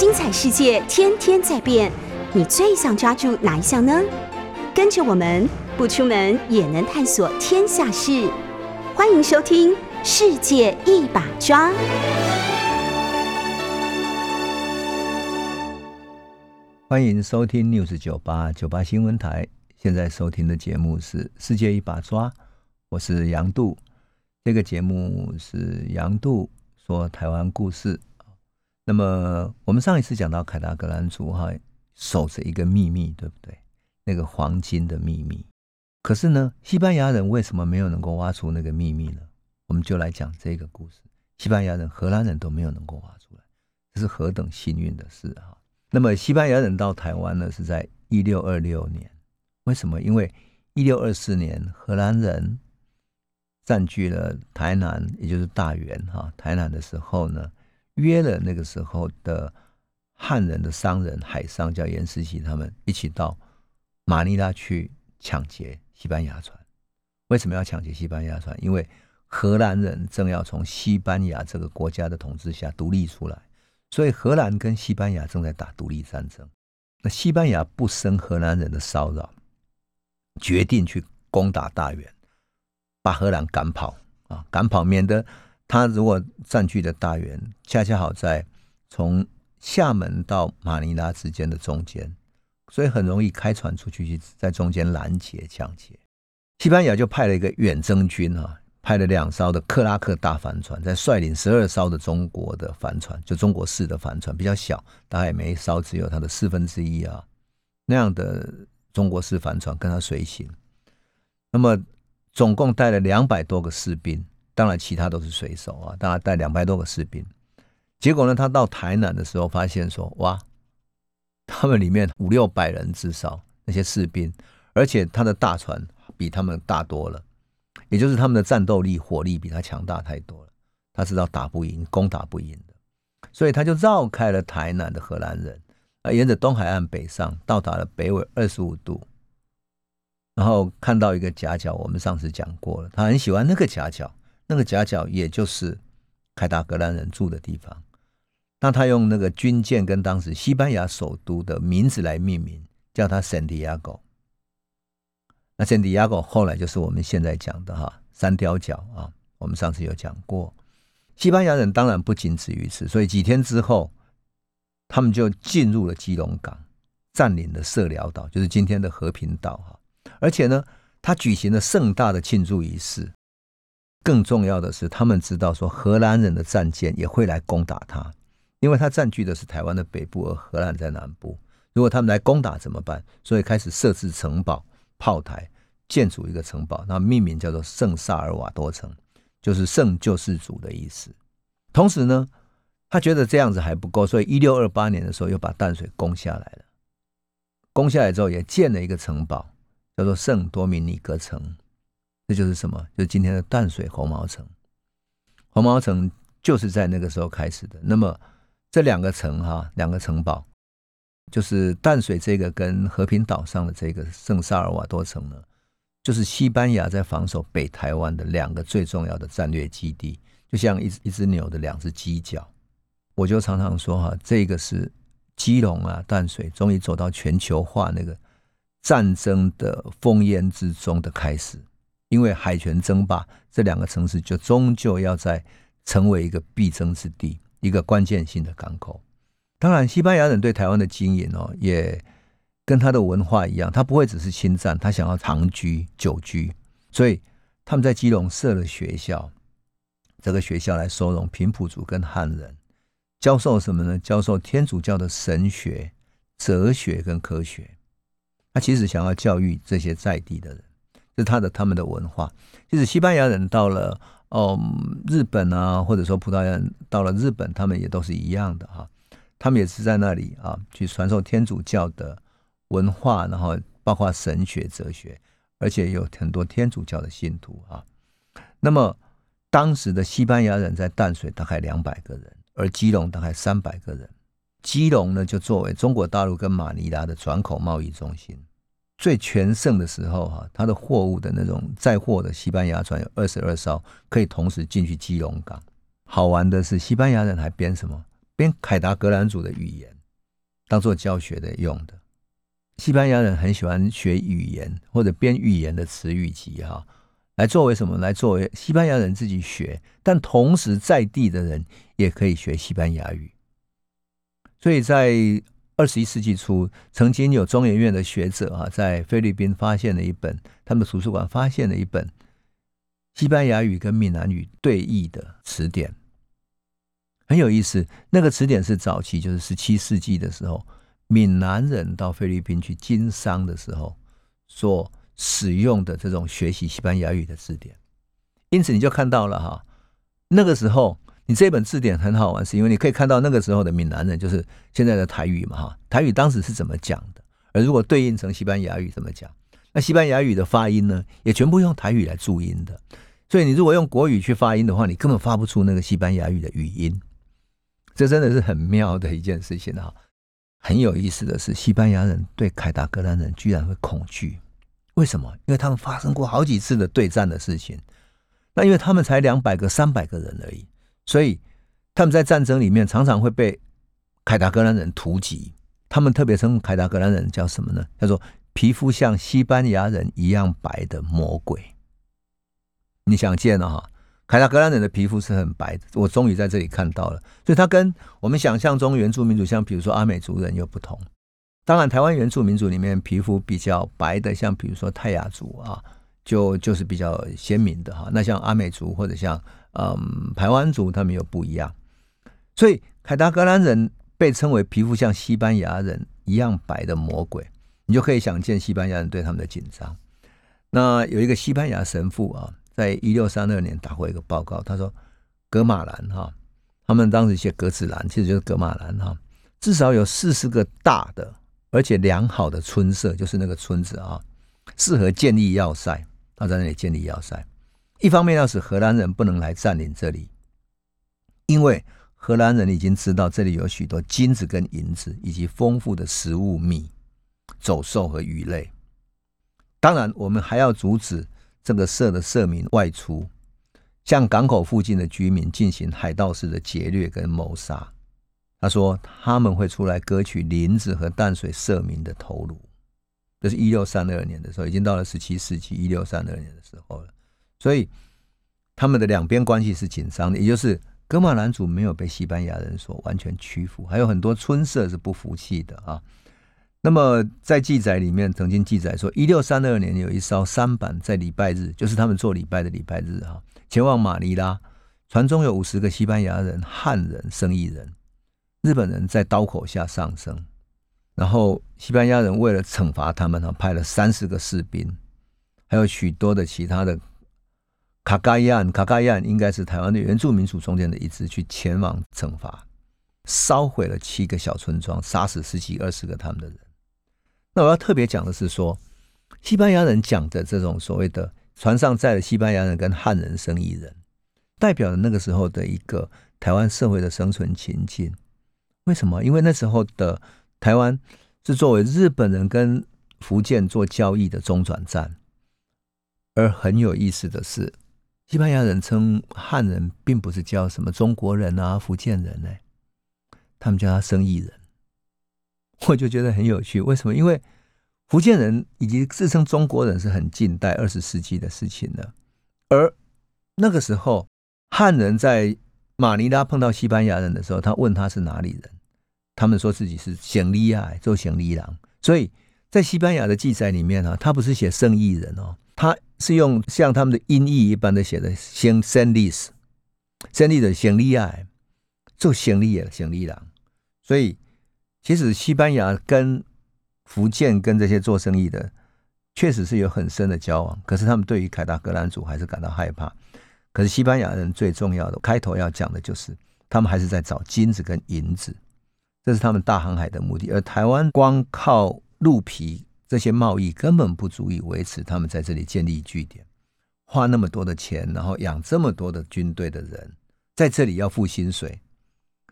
精彩世界天天在变，你最想抓住哪一项呢？跟着我们不出门也能探索天下事，欢迎收听《世界一把抓》。欢迎收听 News 九八九八新闻台。现在收听的节目是《世界一把抓》，我是杨度。这个节目是杨度说台湾故事。那么我们上一次讲到凯达格兰族哈守着一个秘密，对不对？那个黄金的秘密。可是呢，西班牙人为什么没有能够挖出那个秘密呢？我们就来讲这个故事。西班牙人、荷兰人都没有能够挖出来，这是何等幸运的事啊！那么西班牙人到台湾呢，是在一六二六年。为什么？因为一六二四年荷兰人占据了台南，也就是大园哈台南的时候呢，约了那个时候的汉人的商人海商叫严世奇，他们一起到马尼拉去抢劫西班牙船。为什么要抢劫西班牙船？因为荷兰人正要从西班牙这个国家的统治下独立出来。所以荷兰跟西班牙正在打独立战争，那西班牙不生荷兰人的骚扰，决定去攻打大元，把荷兰赶跑啊，赶跑，免得他如果占据的大元，恰恰好在从厦门到马尼拉之间的中间，所以很容易开船出去去在中间拦截抢劫。西班牙就派了一个远征军啊。派了两艘的克拉克大帆船，在率领十二艘的中国的帆船，就中国式的帆船，比较小，大概每一艘只有它的四分之一啊，那样的中国式帆船跟他随行。那么总共带了两百多个士兵，当然其他都是水手啊，大概带两百多个士兵。结果呢，他到台南的时候，发现说，哇，他们里面五六百人至少那些士兵，而且他的大船比他们大多了。也就是他们的战斗力、火力比他强大太多了，他知道打不赢、攻打不赢的，所以他就绕开了台南的荷兰人，啊，沿着东海岸北上，到达了北纬二十五度，然后看到一个夹角，我们上次讲过了，他很喜欢那个夹角，那个夹角也就是凯达格兰人住的地方，那他用那个军舰跟当时西班牙首都的名字来命名，叫它圣地亚哥。那圣地亚哥后来就是我们现在讲的哈三雕角啊，我们上次有讲过。西班牙人当然不仅止于此，所以几天之后，他们就进入了基隆港，占领了社寮岛，就是今天的和平岛哈。而且呢，他举行了盛大的庆祝仪式。更重要的是，他们知道说荷兰人的战舰也会来攻打他，因为他占据的是台湾的北部，而荷兰在南部。如果他们来攻打怎么办？所以开始设置城堡。炮台建筑一个城堡，那命名叫做圣萨尔瓦多城，就是圣救世主的意思。同时呢，他觉得这样子还不够，所以一六二八年的时候又把淡水攻下来了。攻下来之后，也建了一个城堡，叫做圣多米尼格城。这就是什么？就是今天的淡水红毛城。红毛城就是在那个时候开始的。那么这两个城哈，两个城堡。就是淡水这个跟和平岛上的这个圣萨尔瓦多城呢，就是西班牙在防守北台湾的两个最重要的战略基地，就像一一只牛的两只犄角。我就常常说哈，这个是基隆啊淡水终于走到全球化那个战争的烽烟之中的开始，因为海权争霸，这两个城市就终究要在成为一个必争之地，一个关键性的港口。当然，西班牙人对台湾的经营哦，也跟他的文化一样，他不会只是侵占，他想要长居久居，所以他们在基隆设了学校，这个学校来收容平埔族跟汉人，教授什么呢？教授天主教的神学、哲学跟科学。他其实想要教育这些在地的人，是他的他们的文化。就是西班牙人到了哦日本啊，或者说葡萄牙人到了日本，他们也都是一样的哈。他们也是在那里啊，去传授天主教的文化，然后包括神学、哲学，而且有很多天主教的信徒啊。那么当时的西班牙人在淡水大概两百个人，而基隆大概三百个人。基隆呢，就作为中国大陆跟马尼拉的转口贸易中心，最全盛的时候哈，它的货物的那种载货的西班牙船有二十二艘，可以同时进去基隆港。好玩的是，西班牙人还编什么？编凯达格兰族的语言当做教学的用的。西班牙人很喜欢学语言或者编语言的词语集哈，来作为什么？来作为西班牙人自己学，但同时在地的人也可以学西班牙语。所以在二十一世纪初，曾经有中研院的学者啊，在菲律宾发现了一本，他们图书馆发现了一本西班牙语跟闽南语对译的词典，很有意思。那个词典是早期，就是十七世纪的时候，闽南人到菲律宾去经商的时候所使用的这种学习西班牙语的字典。因此，你就看到了哈，那个时候。你这本字典很好玩，是因为你可以看到那个时候的闽南人，就是现在的台语嘛，哈，台语当时是怎么讲的？而如果对应成西班牙语怎么讲？那西班牙语的发音呢，也全部用台语来注音的。所以你如果用国语去发音的话，你根本发不出那个西班牙语的语音。这真的是很妙的一件事情哈。很有意思的是，西班牙人对凯达格兰人居然会恐惧，为什么？因为他们发生过好几次的对战的事情。那因为他们才两百个、三百个人而已。所以他们在战争里面常常会被凯达格兰人突击。他们特别称凯达格兰人叫什么呢？叫做皮肤像西班牙人一样白的魔鬼。你想见了哈？凯达格兰人的皮肤是很白的，我终于在这里看到了。所以他跟我们想象中原住民族，像比如说阿美族人又不同。当然，台湾原住民族里面皮肤比较白的，像比如说泰雅族啊，就就是比较鲜明的哈。那像阿美族或者像。嗯，台湾族他们又不一样，所以凯达格兰人被称为皮肤像西班牙人一样白的魔鬼，你就可以想见西班牙人对他们的紧张。那有一个西班牙神父啊，在一六三二年打过一个报告，他说格马兰哈，他们当时写格子兰，其实就是格马兰哈，至少有四十个大的而且良好的村舍，就是那个村子啊，适合建立要塞，他在那里建立要塞。一方面要使荷兰人不能来占领这里，因为荷兰人已经知道这里有许多金子跟银子，以及丰富的食物米、走兽和鱼类。当然，我们还要阻止这个社的社民外出，向港口附近的居民进行海盗式的劫掠跟谋杀。他说他们会出来割取林子和淡水社民的头颅。这是一六三二年的时候，已经到了十七世纪一六三二年的时候了。所以，他们的两边关系是紧张的，也就是格马兰族没有被西班牙人所完全屈服，还有很多村社是不服气的啊。那么，在记载里面曾经记载说，一六三二年有一艘三板在礼拜日，就是他们做礼拜的礼拜日哈，前往马尼拉，船中有五十个西班牙人、汉人、生意人、日本人在刀口下上升，然后西班牙人为了惩罚他们呢，派了三十个士兵，还有许多的其他的。卡加亚卡加亚应该是台湾的原住民族中间的一支，去前往惩罚，烧毁了七个小村庄，杀死十几二十个他们的人。那我要特别讲的是说，西班牙人讲的这种所谓的船上载了西班牙人跟汉人生意人，代表了那个时候的一个台湾社会的生存情境。为什么？因为那时候的台湾是作为日本人跟福建做交易的中转站，而很有意思的是。西班牙人称汉人，并不是叫什么中国人啊、福建人呢，他们叫他生意人。我就觉得很有趣，为什么？因为福建人以及自称中国人是很近代二十世纪的事情了，而那个时候汉人在马尼拉碰到西班牙人的时候，他问他是哪里人，他们说自己是行李亚，做行李郎。所以在西班牙的记载里面呢，他不是写生意人哦。他是用像他们的音译一般的写的“先生利斯”，生利的先利爱，做先利的先利郎。所以，其实西班牙跟福建跟这些做生意的，确实是有很深的交往。可是他们对于凯达格兰族还是感到害怕。可是西班牙人最重要的开头要讲的就是，他们还是在找金子跟银子，这是他们大航海的目的。而台湾光靠鹿皮。这些贸易根本不足以维持他们在这里建立据点，花那么多的钱，然后养这么多的军队的人，在这里要付薪水，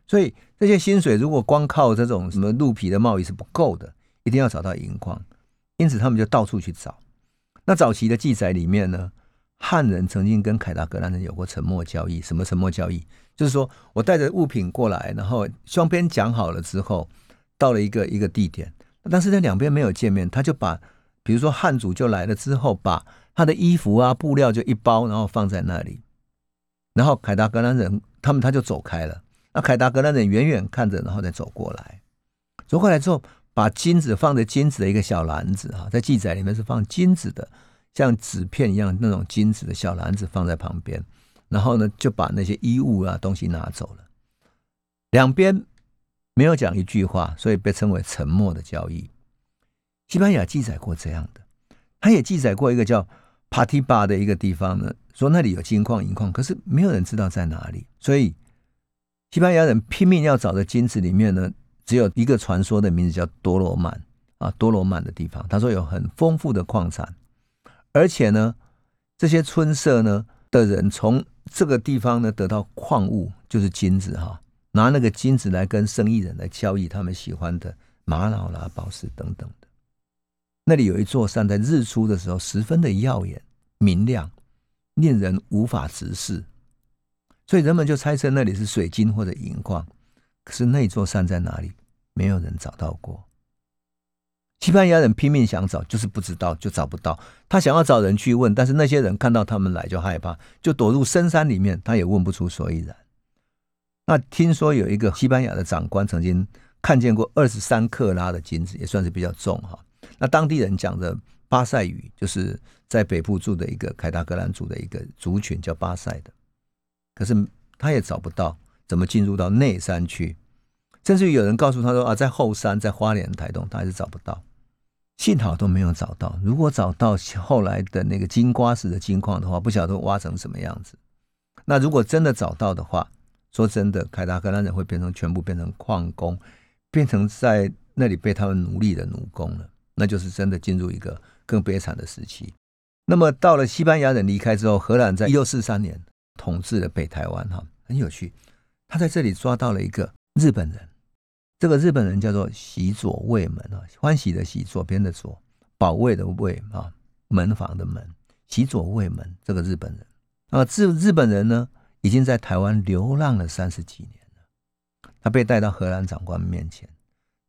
所以这些薪水如果光靠这种什么鹿皮的贸易是不够的，一定要找到银矿，因此他们就到处去找。那早期的记载里面呢，汉人曾经跟凯达格兰人有过沉默交易。什么沉默交易？就是说我带着物品过来，然后双边讲好了之后，到了一个一个地点，但是在两边没有见面，他就把，比如说汉族就来了之后，把他的衣服啊布料就一包，然后放在那里，然后凯达格兰人他们他就走开了。那凯达格兰人远远看着，然后再走过来，走过来之后，把金子放在金子的一个小篮子啊，在记载里面是放金子的，像纸片一样那种金子的小篮子放在旁边。然后呢，就把那些衣物啊东西拿走了。两边没有讲一句话，所以被称为沉默的交易。西班牙记载过这样的，他也记载过一个叫帕提巴的一个地方呢，说那里有金矿银矿，可是没有人知道在哪里。所以西班牙人拼命要找的金子里面呢，只有一个传说的名字叫多罗曼啊，多罗曼的地方。他说有很丰富的矿产，而且呢，这些村社呢的人从这个地方呢，得到矿物就是金子哈，拿那个金子来跟生意人来交易他们喜欢的玛瑙啦、宝石等等的。那里有一座山，在日出的时候十分的耀眼明亮，令人无法直视，所以人们就猜测那里是水晶或者银矿。可是那座山在哪里，没有人找到过。西班牙人拼命想找，就是不知道，就找不到。他想要找人去问，但是那些人看到他们来就害怕，就躲入深山里面。他也问不出所以然。那听说有一个西班牙的长官曾经看见过二十三克拉的金子，也算是比较重哈。那当地人讲的巴塞语，就是在北部住的一个凯达格兰族的一个族群叫巴塞的。可是他也找不到怎么进入到内山去，甚至于有人告诉他说啊，在后山，在花莲台东，他还是找不到。幸好都没有找到。如果找到后来的那个金瓜石的金矿的话，不晓得挖成什么样子。那如果真的找到的话，说真的，凯达格兰人会变成全部变成矿工，变成在那里被他们奴隶的奴工了。那就是真的进入一个更悲惨的时期。那么到了西班牙人离开之后，荷兰在一六四三年统治了北台湾。哈，很有趣，他在这里抓到了一个日本人。这个日本人叫做喜左卫门啊，欢喜的喜，左边的左，保卫的卫啊，门房的门，喜左卫门。这个日本人啊，日日本人呢，已经在台湾流浪了三十几年了。他被带到荷兰长官面前，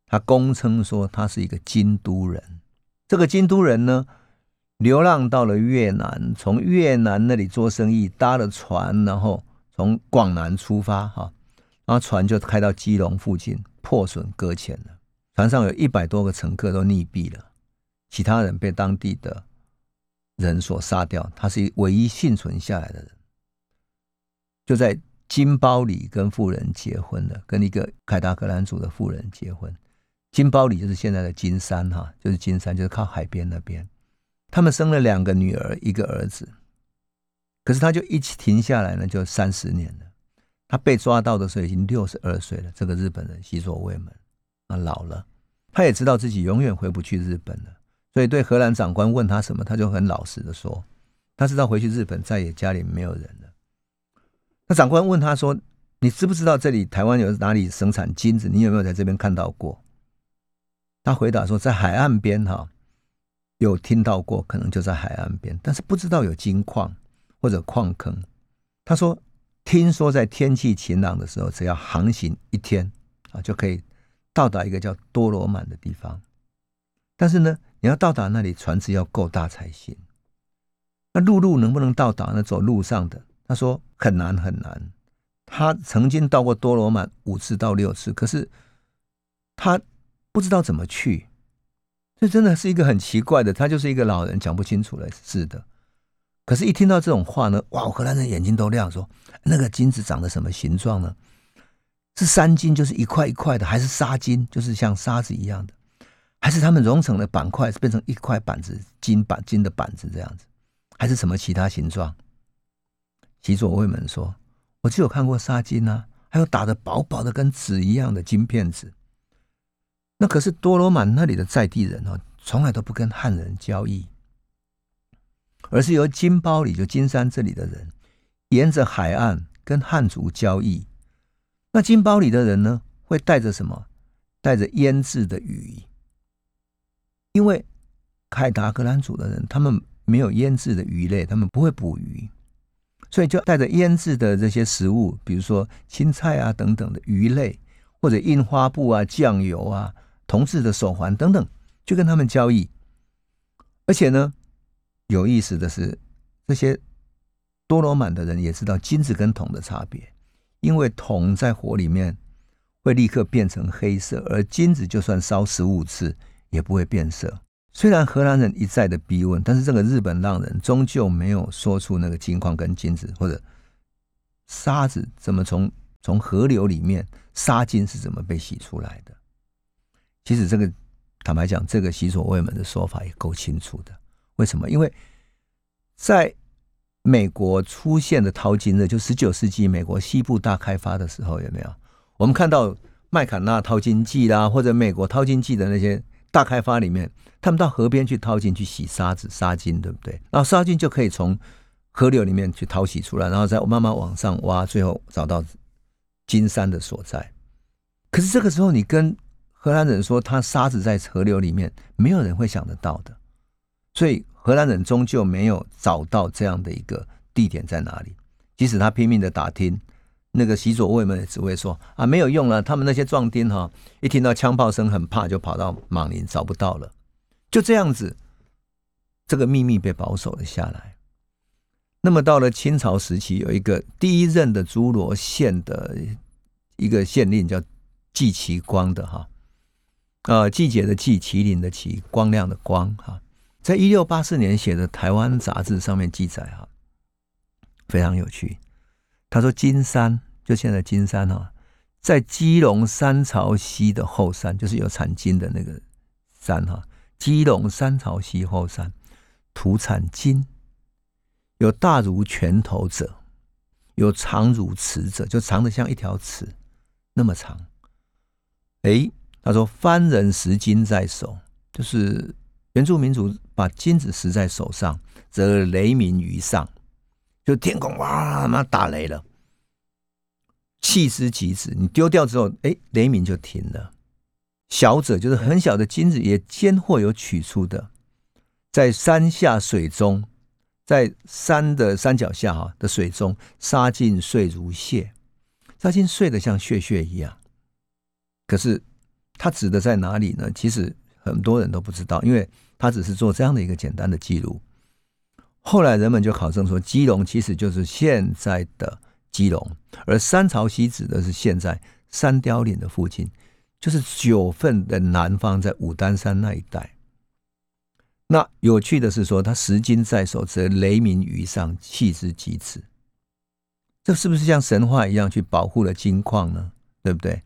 他公称说他是一个京都人。这个京都人呢，流浪到了越南，从越南那里做生意，搭了船，然后从广南出发哈，然后船就开到基隆附近。破损搁浅了，船上有一百多个乘客都溺毙了，其他人被当地的人所杀掉。他是唯一幸存下来的人，就在金包里跟富人结婚了，跟一个凯达格兰族的富人结婚。金包里就是现在的金山哈，就是金山，就是靠海边那边。他们生了两个女儿，一个儿子，可是他就一起停下来呢，就三十年了。他被抓到的时候已经六十二岁了。这个日本人西佐卫门啊老了，他也知道自己永远回不去日本了，所以对荷兰长官问他什么，他就很老实的说，他知道回去日本再也家里没有人了。那长官问他说：“你知不知道这里台湾有哪里生产金子？你有没有在这边看到过？”他回答说：“在海岸边哈，有听到过，可能就在海岸边，但是不知道有金矿或者矿坑。”他说。听说在天气晴朗的时候，只要航行一天啊，就可以到达一个叫多罗曼的地方。但是呢，你要到达那里，船只要够大才行。那陆路能不能到达呢？走路上的，他说很难很难。他曾经到过多罗曼五次到六次，可是他不知道怎么去。这真的是一个很奇怪的，他就是一个老人，讲不清楚了。是的。可是，一听到这种话呢，哇！荷兰人眼睛都亮，说：“那个金子长得什么形状呢？是山金，就是一块一块的，还是沙金，就是像沙子一样的？还是他们融成的板块，变成一块板子，金板金的板子这样子？还是什么其他形状？”吉佐卫门说：“我只有看过沙金啊，还有打的薄薄的跟纸一样的金片子。那可是多罗曼那里的在地人哦，从来都不跟汉人交易。”而是由金包里就金山这里的人，沿着海岸跟汉族交易。那金包里的人呢，会带着什么？带着腌制的鱼。因为凯达格兰族的人，他们没有腌制的鱼类，他们不会捕鱼，所以就带着腌制的这些食物，比如说青菜啊等等的鱼类，或者印花布啊、酱油啊、铜制的手环等等，就跟他们交易。而且呢，有意思的是，这些多罗曼的人也知道金子跟铜的差别，因为铜在火里面会立刻变成黑色，而金子就算烧十五次也不会变色。虽然荷兰人一再的逼问，但是这个日本浪人终究没有说出那个金矿跟金子或者沙子怎么从从河流里面沙金是怎么被洗出来的。其实这个坦白讲，这个洗所未门的说法也够清楚的。为什么？因为在美国出现的淘金热，就十九世纪美国西部大开发的时候，有没有？我们看到麦坎纳淘金记啦，或者美国淘金记的那些大开发里面。他们到河边去掏金去洗沙子沙金，对不对？然后沙金就可以从河流里面去淘洗出来，然后再慢慢往上挖，最后找到金山的所在。可是这个时候，你跟荷兰人说他沙子在河流里面，没有人会想得到的。所以荷兰人终究没有找到这样的一个地点在哪里。即使他拼命的打听，那个洗左卫们只会说啊，没有用了。他们那些壮丁哈，一听到枪炮声很怕，就跑到莽林找不到了。就这样子，这个秘密被保守了下来。那么到了清朝时期，有一个第一任的诸罗县的一个县令叫季其光的哈，呃，季节的季，麒麟的麒，光亮的光哈，在一六八四年写的《台湾杂志》上面记载哈，非常有趣。他说金山就现在金山哈，在基隆山潮溪的后山，就是有产金的那个山哈。基隆山朝西后山土产金，有大如拳头者，有长如尺者，就长的像一条尺那么长。哎，他说：“番人拾金在手，就是原住民族把金子拾在手上，则雷鸣于上，就天空哇，妈打雷了，弃之即止。你丢掉之后，哎，雷鸣就停了。”小者就是很小的金子，也兼或有取出的，在山下水中，在山的山脚下哈的水中，沙尽碎如屑，沙尽碎的像屑屑一样。可是他指的在哪里呢？其实很多人都不知道，因为他只是做这样的一个简单的记录。后来人们就考证说，基隆其实就是现在的基隆，而三朝溪指的是现在三雕岭的附近。就是九份的南方，在武丹山那一带。那有趣的是说，他拾金在手，则雷鸣于上，弃之即止。这是不是像神话一样去保护了金矿呢？对不对？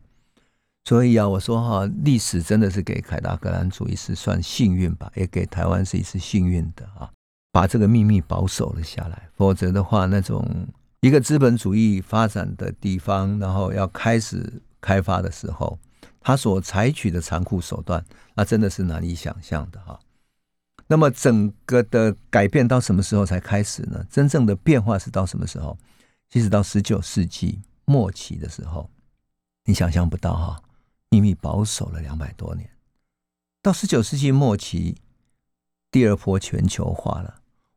所以啊，我说哈，历史真的是给凯达格兰族一次算幸运吧，也给台湾是一次幸运的啊，把这个秘密保守了下来。否则的话，那种一个资本主义发展的地方，然后要开始开发的时候。他所采取的残酷手段，那真的是难以想象的哈。那么整个的改变到什么时候才开始呢？真正的变化是到什么时候？其实到十九世纪末期的时候，你想象不到哈，秘密保守了两百多年。到十九世纪末期，第二波全球化了。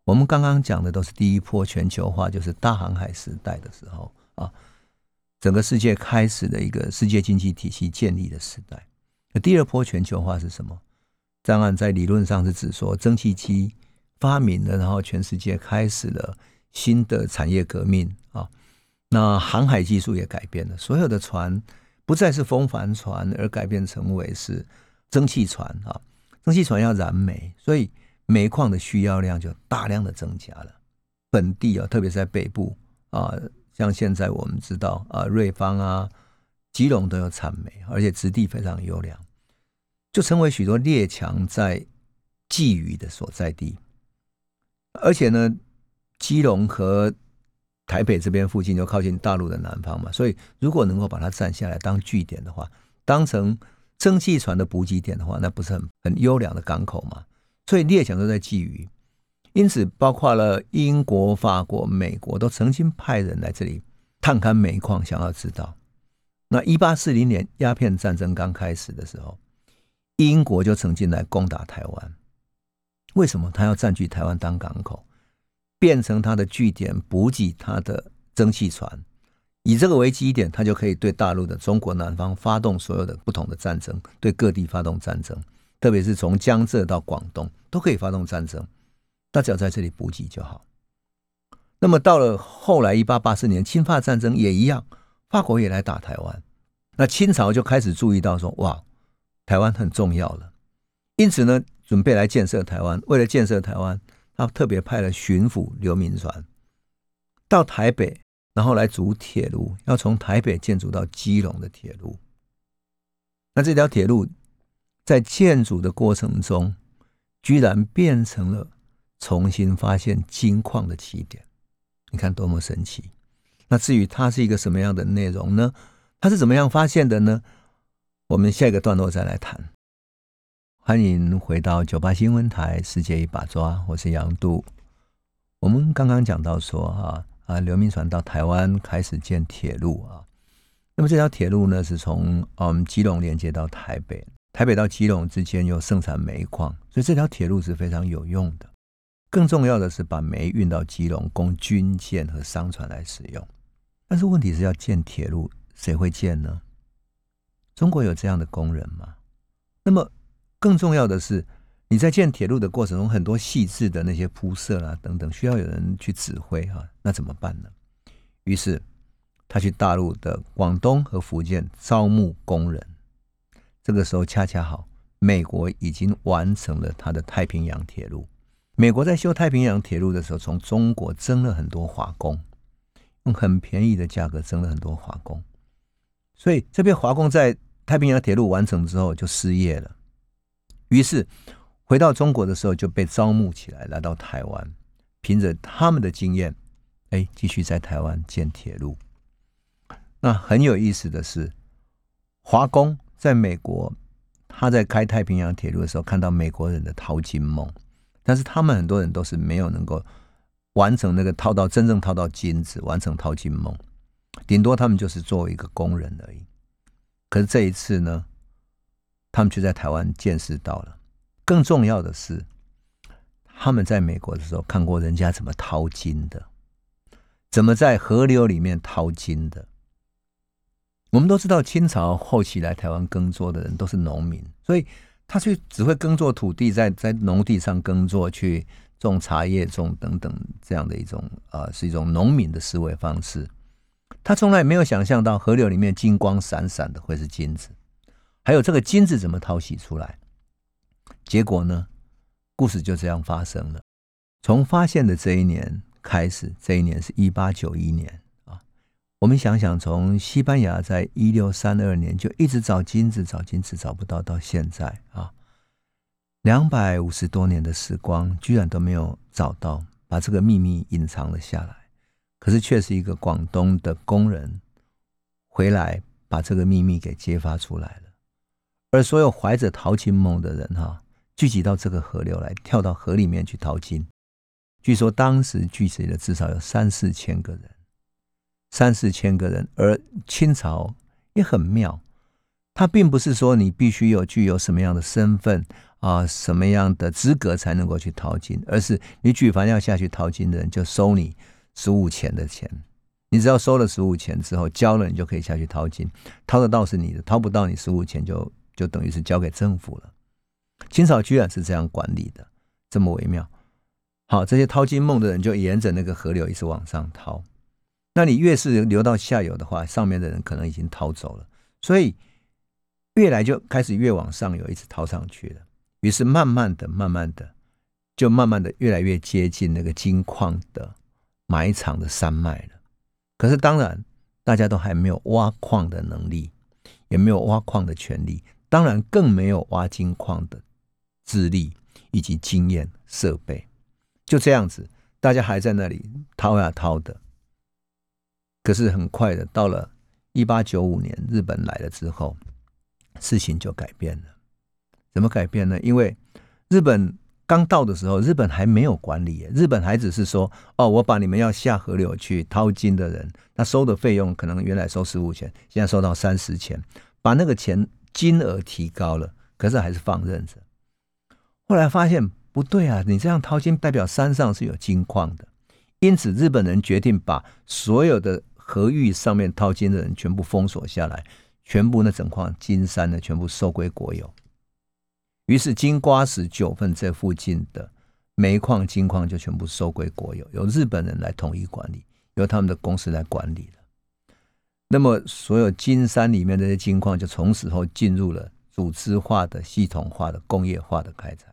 我们刚刚讲的都是第一波全球化，就是大航海时代的时候啊。整个世界开始的一个世界经济体系建立的时代。那第二波全球化是什么？当然，在理论上是指说蒸汽机发明了，然后全世界开始了新的产业革命啊。那航海技术也改变了，所有的船不再是风帆船，而改变成为是蒸汽船啊。蒸汽船要燃煤，所以煤矿的需要量就大量的增加了。本地啊，特别是在北部啊。像现在我们知道啊，瑞芳啊、基隆都有产煤，而且质地非常优良，就成为许多列强在觊觎的所在地。而且呢，基隆和台北这边附近就靠近大陆的南方嘛，所以如果能够把它占下来当据点的话，当成蒸汽船的补给点的话，那不是很很优良的港口嘛？所以列强都在觊觎。因此，包括了英国、法国、美国都曾经派人来这里探勘煤矿，想要知道。那一八四零年鸦片战争刚开始的时候，英国就曾经来攻打台湾。为什么他要占据台湾当港口，变成他的据点，补给他的蒸汽船？以这个为基点，他就可以对大陆的中国南方发动所有的不同的战争，对各地发动战争，特别是从江浙到广东都可以发动战争。他只要在这里补给就好。那么到了后来，一八八四年侵法战争也一样，法国也来打台湾，那清朝就开始注意到说，哇，台湾很重要了，因此呢，准备来建设台湾。为了建设台湾，他特别派了巡抚刘铭传到台北。然后来筑铁路，要从台北建筑到基隆的铁路。那这条铁路在建筑的过程中，居然变成了重新发现金矿的起点。你看多么神奇！那至于它是一个什么样的内容呢？它是怎么样发现的呢？我们下一个段落再来谈。欢迎回到九八新闻台《世界一把抓》，我是杨度。我们刚刚讲到说，哈。啊，刘铭传到台湾开始建铁路啊。那么这条铁路呢，是从嗯基隆连接到台北，台北到基隆之间又盛产煤矿，所以这条铁路是非常有用的。更重要的是，把煤运到基隆，供军舰和商船来使用。但是问题是要建铁路，谁会建呢？中国有这样的工人吗？那么更重要的是。你在建铁路的过程中，很多细致的那些铺设啦等等，需要有人去指挥哈，那怎么办呢？于是他去大陆的广东和福建招募工人。这个时候恰恰好，美国已经完成了他的太平洋铁路。美国在修太平洋铁路的时候，从中国征了很多华工，用很便宜的价格征了很多华工。所以这边华工在太平洋铁路完成之后就失业了，于是。回到中国的时候就被招募起来，来到台湾，凭着他们的经验，哎，继续在台湾建铁路。那很有意思的是，华工在美国，他在开太平洋铁路的时候，看到美国人的淘金梦，但是他们很多人都是没有能够完成那个淘到真正淘到金子，完成淘金梦，顶多他们就是作为一个工人而已。可是这一次呢，他们却在台湾见识到了。更重要的是，他们在美国的时候看过人家怎么淘金的，怎么在河流里面淘金的。我们都知道，清朝后期来台湾耕作的人都是农民，所以他去只会耕作土地，在在农地上耕作，去种茶叶、种等等这样的一种啊，是一种农民的思维方式。他从来没有想象到河流里面金光闪闪的会是金子，还有这个金子怎么淘洗出来。结果呢？故事就这样发生了。从发现的这一年开始，这一年是一八九一年。我们想想，从西班牙在一六三二年就一直找金子，找金子找不到，到现在啊，两百五十多年的时光，居然都没有找到，把这个秘密隐藏了下来。可是，却是一个广东的工人回来，把这个秘密给揭发出来了。而所有怀着淘金梦的人，哈。聚集到这个河流来，跳到河里面去淘金。据说当时聚集了至少有三四千个人，三四千个人。而清朝也很妙，他并不是说你必须有具有什么样的身份啊，什么样的资格才能够去淘金，而是你举凡要下去淘金的人，就收你十五钱的钱。你只要收了十五钱之后，交了你就可以下去淘金，淘得到是你的，淘不到你十五钱就就等于是交给政府了。清朝居然是这样管理的，这么微妙。好，这些淘金梦的人就沿着那个河流一直往上淘。那你越是流到下游的话，上面的人可能已经逃走了，所以越来就开始越往上游，一直淘上去了。于是慢慢的、慢慢的，就慢慢的越来越接近那个金矿的埋藏的山脉了。可是当然，大家都还没有挖矿的能力，也没有挖矿的权利，当然更没有挖金矿的。智力以及经验设备，就这样子，大家还在那里掏呀掏的。可是很快的，到了一八九五年，日本来了之后，事情就改变了。怎么改变呢？因为日本刚到的时候，日本还没有管理，日本还只是说：“哦，我把你们要下河流去掏金的人，那收的费用可能原来收十五钱，现在收到三十钱，把那个钱金额提高了，可是还是放任着。”后来发现不对啊，你这样掏金代表山上是有金矿的，因此日本人决定把所有的河域上面淘金的人全部封锁下来，全部那整块金山呢全部收归国有。于是金瓜石九份这附近的煤矿、金矿就全部收归国有，由日本人来统一管理，由他们的公司来管理了。那么，所有金山里面这些金矿就从此后进入了组织化的、系统化的、工业化的开采。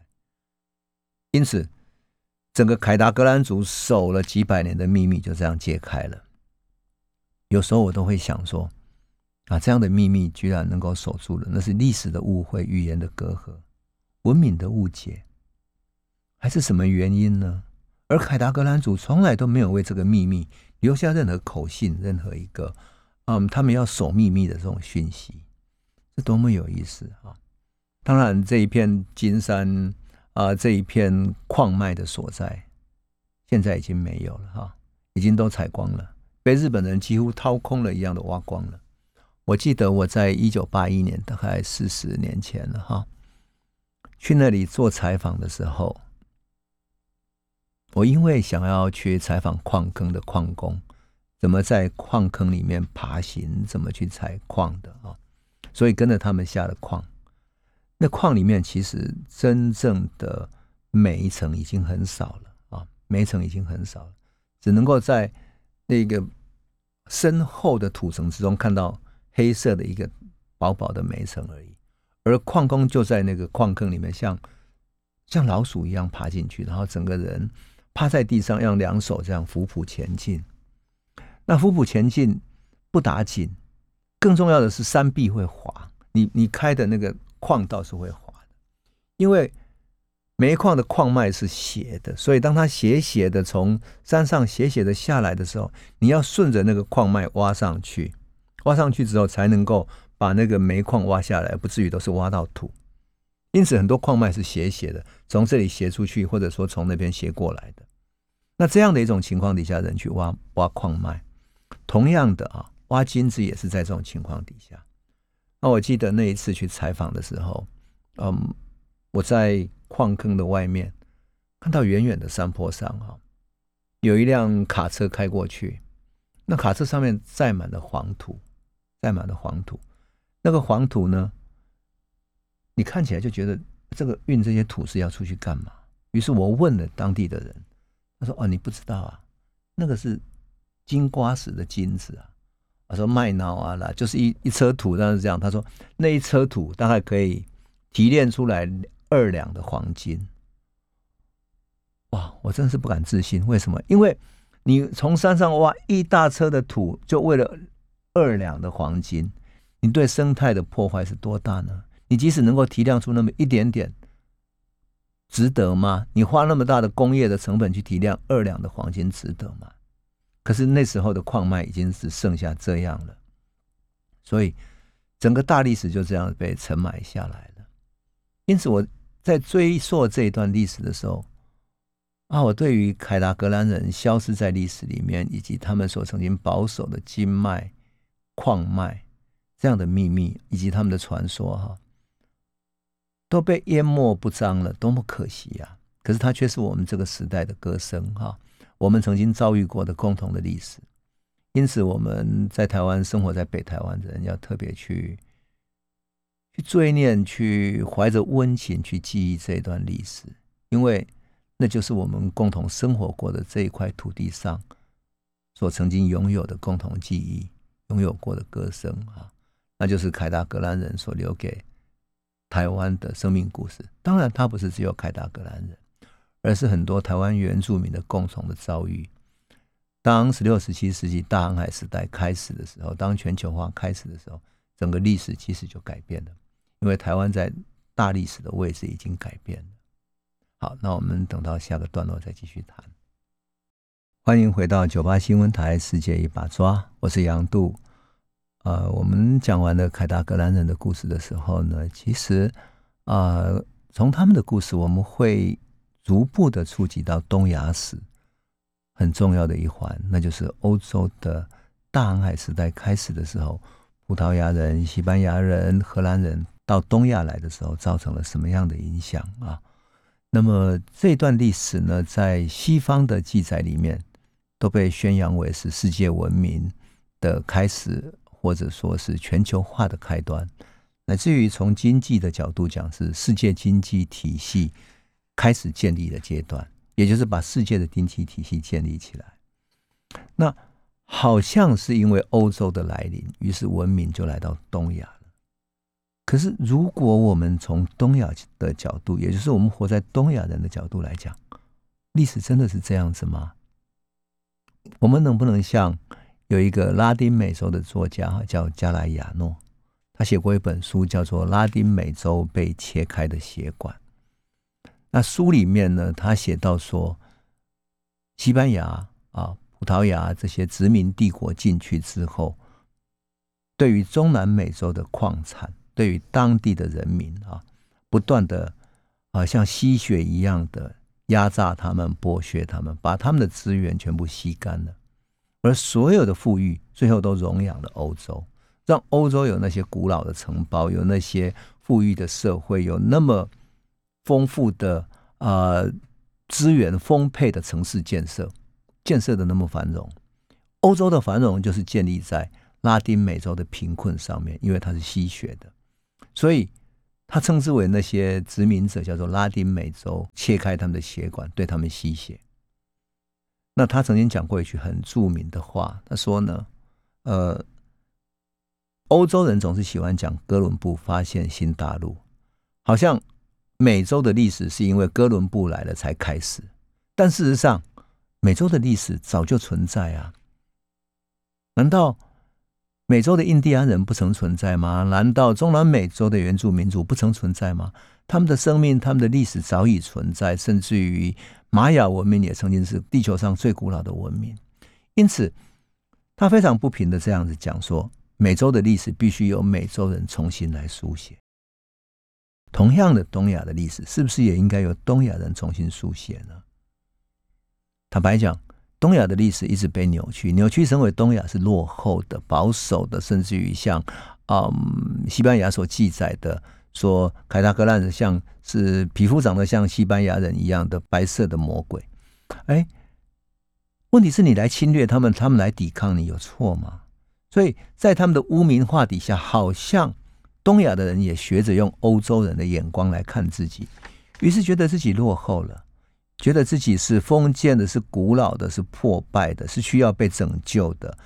因此，整个凯达格兰族守了几百年的秘密就这样揭开了。有时候我都会想说，啊，这样的秘密居然能够守住了，那是历史的误会、语言的隔阂。文明的误解，还是什么原因呢？而凯达格兰族从来都没有为这个秘密留下任何口信，任何一个嗯，他们要守秘密的这种讯息，这多么有意思啊！当然，这一片金山啊，这一片矿脉的所在，现在已经没有了哈，已经都采光了，被日本人几乎掏空了一样的挖光了。我记得我在一九八一年，大概四十年前了哈。去那里做采访的时候，我因为想要去采访矿坑的矿工，怎么在矿坑里面爬行，怎么去采矿的啊，所以跟着他们下了矿。那矿里面其实真正的煤层已经很少了啊，煤层已经很少了，只能够在那个深厚的土层之中看到黑色的一个薄薄的煤层而已。而矿工就在那个矿坑里面，像像老鼠一样爬进去，然后整个人趴在地上，用两手这样俯俯前进。那俯俯前进不打紧，更重要的是山壁会滑。你你开的那个矿道是会滑的，因为煤矿的矿脉是斜的，所以当它斜斜的从山上斜斜的下来的时候，你要顺着那个矿脉挖上去，挖上去之后才能够。把那个煤矿挖下来，不至于都是挖到土，因此很多矿脉是斜斜的，从这里斜出去，或者说从那边斜过来的。那这样的一种情况底下，人去挖挖矿脉，同样的啊，挖金子也是在这种情况底下。那我记得那一次去采访的时候，嗯，我在矿坑的外面看到远远的山坡上哈，有一辆卡车开过去，那卡车上面载满了黄土，载满了黄土。那个黄土呢？你看起来就觉得这个运这些土是要出去干嘛？于是我问了当地的人，他说：“哦，你不知道啊，那个是金瓜石的金子啊。”我说：“卖脑啊啦，就是一一车土，当然是这样。”他说：“那一车土大概可以提炼出来二两的黄金。”哇，我真是不敢置信。为什么？因为你从山上挖一大车的土，就为了二两的黄金。你对生态的破坏是多大呢？你即使能够提炼出那么一点点，值得吗？你花那么大的工业的成本去提炼二两的黄金，值得吗？可是那时候的矿脉已经只剩下这样了，所以整个大历史就这样被沉埋下来了。因此，我在追溯这一段历史的时候，啊，我对于凯达格兰人消失在历史里面，以及他们所曾经保守的金脉、矿脉。这样的秘密以及他们的传说，哈，都被淹没不彰了，多么可惜呀！可是它却是我们这个时代的歌声，哈，我们曾经遭遇过的共同的历史。因此，我们在台湾生活在北台湾的人，要特别去去追念，去怀着温情去记忆这一段历史，因为那就是我们共同生活过的这一块土地上所曾经拥有的共同记忆，拥有过的歌声，啊。那就是凯达格兰人所留给台湾的生命故事。当然，它不是只有凯达格兰人，而是很多台湾原住民的共同的遭遇。当十六、十七世纪大航海时代开始的时候，当全球化开始的时候，整个历史其实就改变了，因为台湾在大历史的位置已经改变了。好，那我们等到下个段落再继续谈。欢迎回到九八新闻台《世界一把抓》，我是杨度。呃，我们讲完了凯达格兰人的故事的时候呢，其实啊，从他们的故事，我们会逐步的触及到东亚史很重要的一环，那就是欧洲的大航海时代开始的时候，葡萄牙人、西班牙人、荷兰人到东亚来的时候，造成了什么样的影响啊？那么这段历史呢，在西方的记载里面，都被宣扬为是世界文明的开始，或者说是全球化的开端，乃至于从经济的角度讲，是世界经济体系开始建立的阶段，也就是把世界的经济体系建立起来。那好像是因为欧洲的来临，于是文明就来到东亚。可是，如果我们从东亚的角度，也就是我们活在东亚人的角度来讲，历史真的是这样子吗？我们能不能像有一个拉丁美洲的作家叫加莱亚诺，他写过一本书叫做《拉丁美洲被切开的血管》。那书里面呢，他写到说，西班牙啊、葡萄牙这些殖民帝国进去之后，对于中南美洲的矿产。对于当地的人民啊，不断的啊像吸血一样的压榨他们、剥削他们，把他们的资源全部吸干了，而所有的富裕最后都荣养了欧洲，让欧洲有那些古老的城堡，有那些富裕的社会，有那么丰富的啊资源丰沛的城市建设，建设的那么繁荣。欧洲的繁荣就是建立在拉丁美洲的贫困上面，因为它是吸血的。所以，他称之为那些殖民者叫做拉丁美洲，切开他们的血管，对他们吸血。那他曾经讲过一句很著名的话，他说呢：“呃，欧洲人总是喜欢讲哥伦布发现新大陆，好像美洲的历史是因为哥伦布来了才开始，但事实上，美洲的历史早就存在啊，难道？”美洲的印第安人不曾存在吗？难道中南美洲的原住民族不曾存在吗？他们的生命、他们的历史早已存在，甚至于玛雅文明也曾经是地球上最古老的文明。因此，他非常不平的这样子讲说：美洲的历史必须由美洲人重新来书写。同样的，东亚的历史是不是也应该由东亚人重新书写呢？坦白讲。东亚的历史一直被扭曲，扭曲成为东亚是落后的、保守的，甚至于像嗯西班牙所记载的，说凯达格兰人像是皮肤长得像西班牙人一样的白色的魔鬼。哎，问题是你来侵略他们，他们来抵抗你有错吗？所以在他们的污名化底下，好像东亚的人也学着用欧洲人的眼光来看自己，于是觉得自己落后了。觉得自己是封建的，是古老的，是破败的，是需要被拯救的，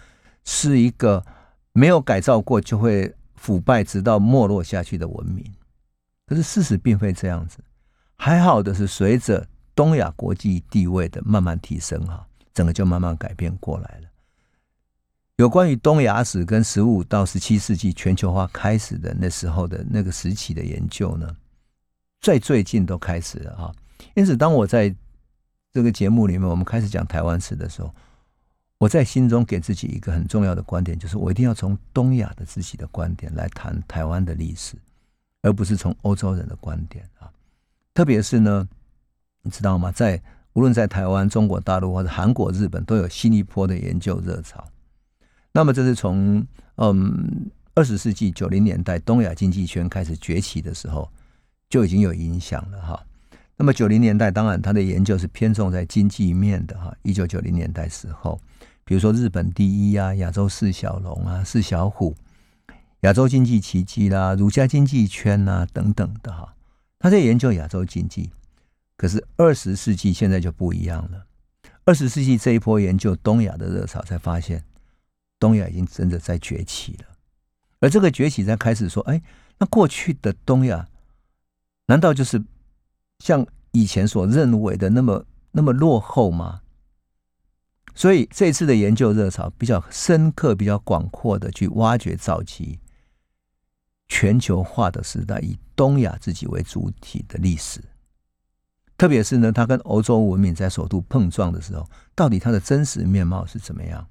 是一个没有改造过就会腐败直到没落下去的文明。可是事实并非这样子。还好的是，随着东亚国际地位的慢慢提升，哈，整个就慢慢改变过来了。有关于东亚史跟十五到十七世纪全球化开始的那时候的那个时期的研究呢，在最近都开始了哈。因此，当我在这个节目里面，我们开始讲台湾史的时候，我在心中给自己一个很重要的观点，就是我一定要从东亚的自己的观点来谈台湾的历史，而不是从欧洲人的观点啊。特别是呢，你知道吗？在无论在台湾、中国大陆或者韩国、日本，都有新一波的研究热潮。那么，这是从嗯二十世纪九零年代东亚经济圈开始崛起的时候，就已经有影响了哈。那么九零年代，当然他的研究是偏重在经济面的哈。一九九零年代时候，比如说日本第一啊、亚洲四小龙啊、四小虎、亚洲经济奇迹啦、儒家经济圈呐等等的哈，他在研究亚洲经济。可是二十世纪现在就不一样了，二十世纪这一波研究东亚的热潮，才发现东亚已经真的在崛起了。而这个崛起在开始说，哎，那过去的东亚难道就是？像以前所认为的那么那么落后吗？所以这次的研究热潮比较深刻、比较广阔的去挖掘早期全球化的时代，以东亚自己为主体的历史。特别是呢，它跟欧洲文明在首度碰撞的时候，到底它的真实面貌是怎么样？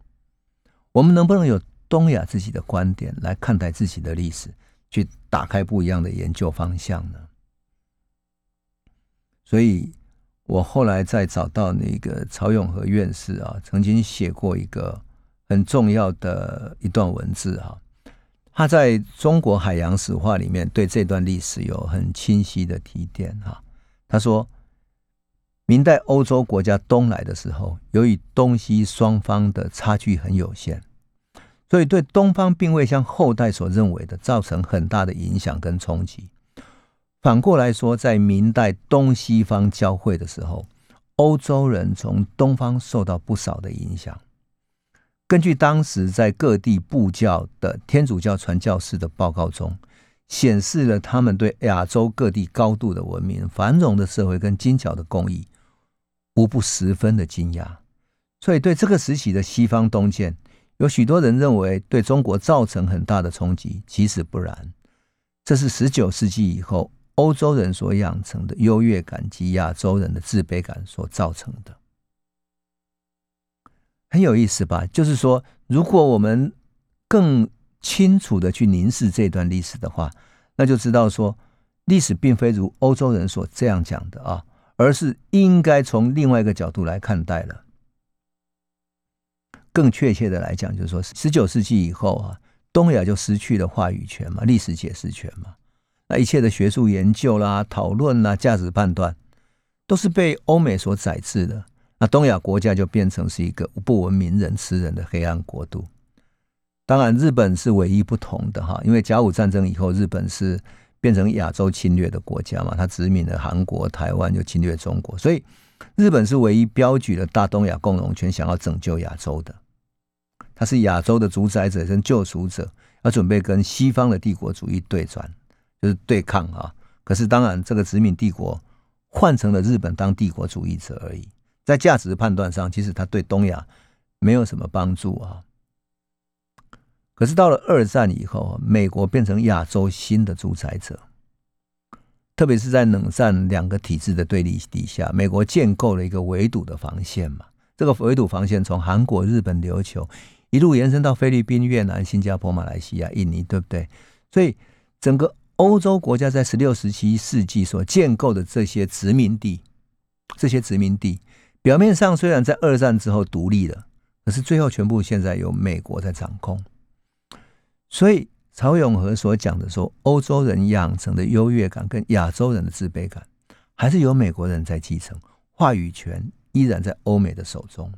我们能不能有东亚自己的观点来看待自己的历史，去打开不一样的研究方向呢？所以，我后来再找到那个曹永和院士啊，曾经写过一个很重要的一段文字哈。他在中国海洋史话里面对这段历史有很清晰的提点哈。他说，明代欧洲国家东来的时候，由于东西双方的差距很有限，所以对东方并未像后代所认为的造成很大的影响跟冲击。反过来说，在明代东西方交汇的时候，欧洲人从东方受到不少的影响。根据当时在各地布教的天主教传教士的报告中，显示了他们对亚洲各地高度的文明、繁荣的社会跟精巧的工艺，无不十分的惊讶。所以，对这个时期的西方东渐，有许多人认为对中国造成很大的冲击。其实不然，这是十九世纪以后欧洲人所养成的优越感及亚洲人的自卑感所造成的。很有意思吧？就是说，如果我们更清楚的去凝视这段历史的话，那就知道说，历史并非如欧洲人所这样讲的啊，而是应该从另外一个角度来看待了。更确切的来讲，就是说，十九世纪以后啊，东亚就失去了话语权嘛，历史解释权嘛，那一切的学术研究啦、讨论啦、价值判断，都是被欧美所宰制的。那东亚国家就变成是一个不文明人吃人的黑暗国度。当然，日本是唯一不同的哈，因为甲午战争以后，日本是变成亚洲侵略的国家嘛，它殖民了韩国、台湾，又侵略中国，所以日本是唯一标举了大东亚共荣圈，想要拯救亚洲的。他是亚洲的主宰者跟救赎者，要准备跟西方的帝国主义对转，就是对抗啊。可是，当然，这个殖民帝国换成了日本当帝国主义者而已。在价值判断上，其实他对东亚没有什么帮助啊。可是到了二战以后，美国变成亚洲新的主宰者，特别是在冷战两个体制的对立底下，美国建构了一个围堵的防线嘛。这个围堵防线从韩国、日本、琉球一路延伸到菲律宾、越南、新加坡、马来西亚、印尼，对不对？所以整个欧洲国家在十六、十七世纪所建构的这些殖民地，这些殖民地。表面上虽然在二战之后独立了，可是最后全部现在由美国在掌控。所以曹永和所讲的说，欧洲人养成的优越感跟亚洲人的自卑感，还是由美国人在继承，话语权依然在欧美的手中。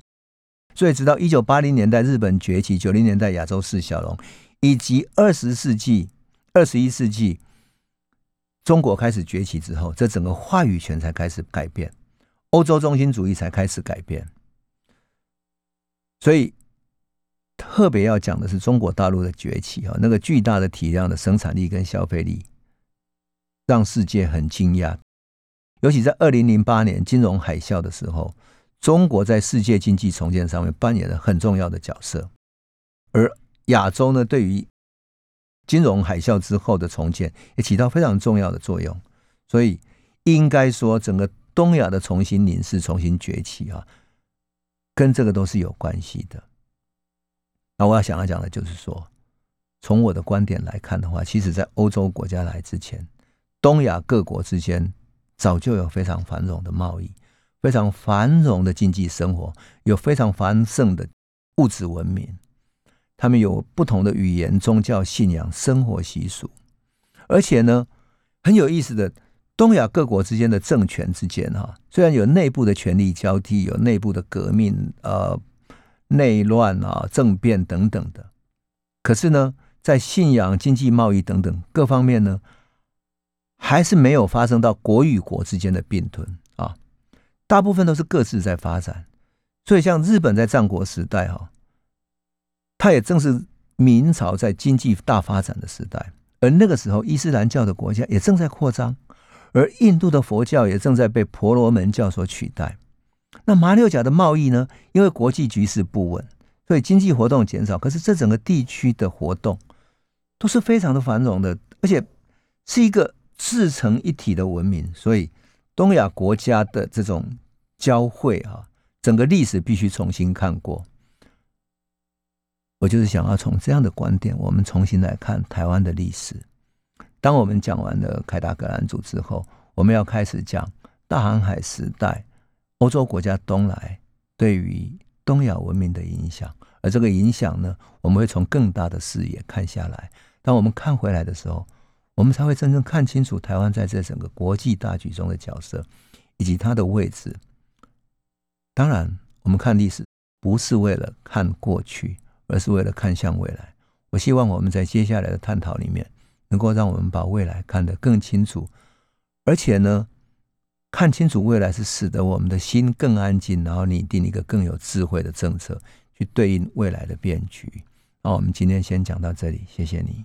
所以直到一九八零年代日本崛起，九零年代亚洲四小龙，以及二十世纪、二十一世纪中国开始崛起之后，这整个话语权才开始改变。欧洲中心主义才开始改变，所以特别要讲的是中国大陆的崛起啊，那个巨大的体量的生产力跟消费力，让世界很惊讶。尤其在二零零八年金融海啸的时候，中国在世界经济重建上面扮演了很重要的角色，而亚洲呢，对于金融海啸之后的重建也起到非常重要的作用。所以应该说整个。东亚的重新凝视、重新崛起啊，跟这个都是有关系的。那我要想要讲的就是说，从我的观点来看的话，其实在欧洲国家来之前，东亚各国之间早就有非常繁荣的贸易、非常繁荣的经济生活，有非常繁盛的物质文明。他们有不同的语言、宗教信仰、生活习俗，而且呢，很有意思的。东亚各国之间的政权之间，哈，虽然有内部的权力交替，有内部的革命、呃内乱啊、政变等等的，可是呢，在信仰、经济、贸易等等各方面呢，还是没有发生到国与国之间的并吞啊。大部分都是各自在发展。所以，像日本在战国时代，哈，它也正是明朝在经济大发展的时代，而那个时候，伊斯兰教的国家也正在扩张。而印度的佛教也正在被婆罗门教所取代。那马六甲的贸易呢？因为国际局势不稳，所以经济活动减少。可是这整个地区的活动都是非常的繁荣的，而且是一个自成一体的文明。所以东亚国家的这种交汇啊，整个历史必须重新看过。我就是想要从这样的观点，我们重新来看台湾的历史。当我们讲完了凯达格兰族之后，我们要开始讲大航海时代欧洲国家东来对于东亚文明的影响，而这个影响呢，我们会从更大的视野看下来。当我们看回来的时候，我们才会真正看清楚台湾在这整个国际大局中的角色，以及它的位置当然，我们看历史不是为了看过去，而是为了看向未来。我希望我们在接下来的探讨里面，能够让我们把未来看得更清楚，而且呢，看清楚未来是使得我们的心更安静，然后拟定一个更有智慧的政策去对应未来的变局。那我们今天先讲到这里，谢谢你。